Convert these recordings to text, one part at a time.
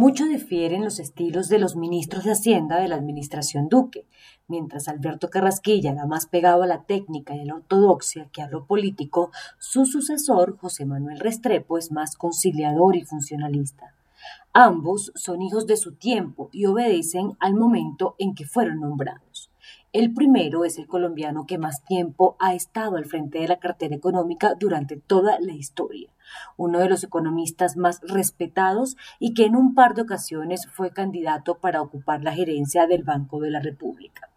Mucho difieren los estilos de los ministros de Hacienda de la administración Duque, mientras Alberto Carrasquilla era más pegado a la técnica y a la ortodoxia que a lo político, su sucesor, José Manuel Restrepo, es más conciliador y funcionalista. Ambos son hijos de su tiempo y obedecen al momento en que fueron nombrados. El primero es el colombiano que más tiempo ha estado al frente de la cartera económica durante toda la historia, uno de los economistas más respetados y que en un par de ocasiones fue candidato para ocupar la gerencia del Banco de la República.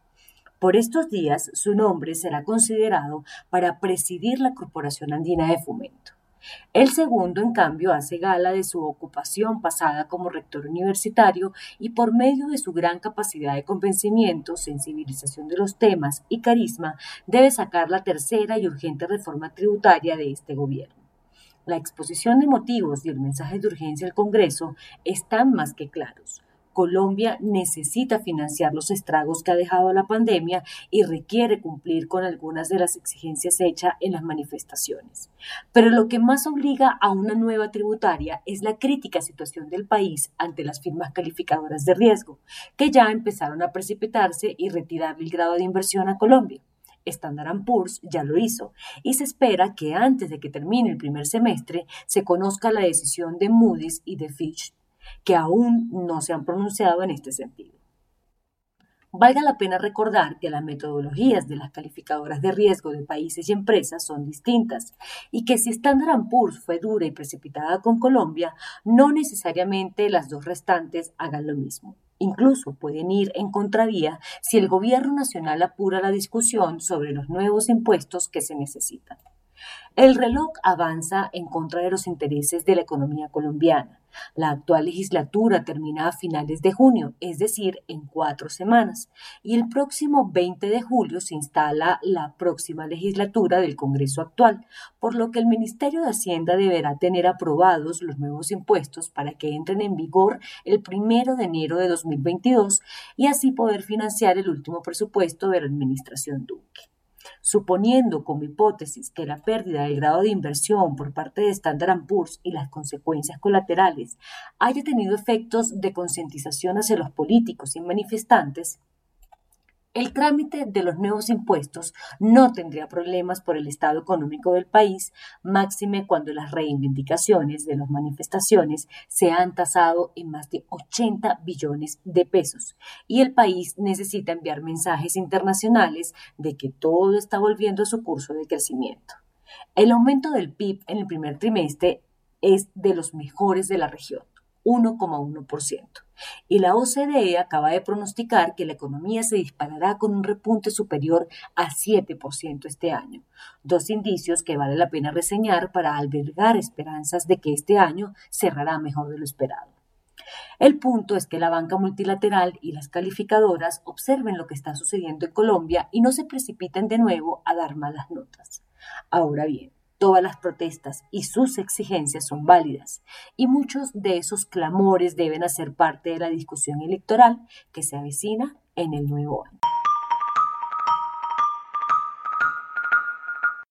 Por estos días su nombre será considerado para presidir la Corporación Andina de Fomento. El segundo, en cambio, hace gala de su ocupación pasada como rector universitario y por medio de su gran capacidad de convencimiento, sensibilización de los temas y carisma, debe sacar la tercera y urgente reforma tributaria de este gobierno. La exposición de motivos y el mensaje de urgencia al Congreso están más que claros. Colombia necesita financiar los estragos que ha dejado la pandemia y requiere cumplir con algunas de las exigencias hechas en las manifestaciones. Pero lo que más obliga a una nueva tributaria es la crítica situación del país ante las firmas calificadoras de riesgo, que ya empezaron a precipitarse y retirar el grado de inversión a Colombia. Standard Poor's ya lo hizo y se espera que antes de que termine el primer semestre se conozca la decisión de Moody's y de Fitch que aún no se han pronunciado en este sentido. Valga la pena recordar que las metodologías de las calificadoras de riesgo de países y empresas son distintas y que si Standard Poor's fue dura y precipitada con Colombia, no necesariamente las dos restantes hagan lo mismo. Incluso pueden ir en contravía si el gobierno nacional apura la discusión sobre los nuevos impuestos que se necesitan. El reloj avanza en contra de los intereses de la economía colombiana. La actual legislatura termina a finales de junio, es decir, en cuatro semanas, y el próximo 20 de julio se instala la próxima legislatura del Congreso actual, por lo que el Ministerio de Hacienda deberá tener aprobados los nuevos impuestos para que entren en vigor el primero de enero de 2022 y así poder financiar el último presupuesto de la administración Duque. Suponiendo como hipótesis que la pérdida del grado de inversión por parte de Standard Poor's y las consecuencias colaterales haya tenido efectos de concientización hacia los políticos y manifestantes, el trámite de los nuevos impuestos no tendría problemas por el estado económico del país, máxime cuando las reivindicaciones de las manifestaciones se han tasado en más de 80 billones de pesos y el país necesita enviar mensajes internacionales de que todo está volviendo a su curso de crecimiento. El aumento del PIB en el primer trimestre es de los mejores de la región. 1,1%. Y la OCDE acaba de pronosticar que la economía se disparará con un repunte superior a 7% este año, dos indicios que vale la pena reseñar para albergar esperanzas de que este año cerrará mejor de lo esperado. El punto es que la banca multilateral y las calificadoras observen lo que está sucediendo en Colombia y no se precipiten de nuevo a dar malas notas. Ahora bien, Todas las protestas y sus exigencias son válidas y muchos de esos clamores deben hacer parte de la discusión electoral que se avecina en el nuevo año.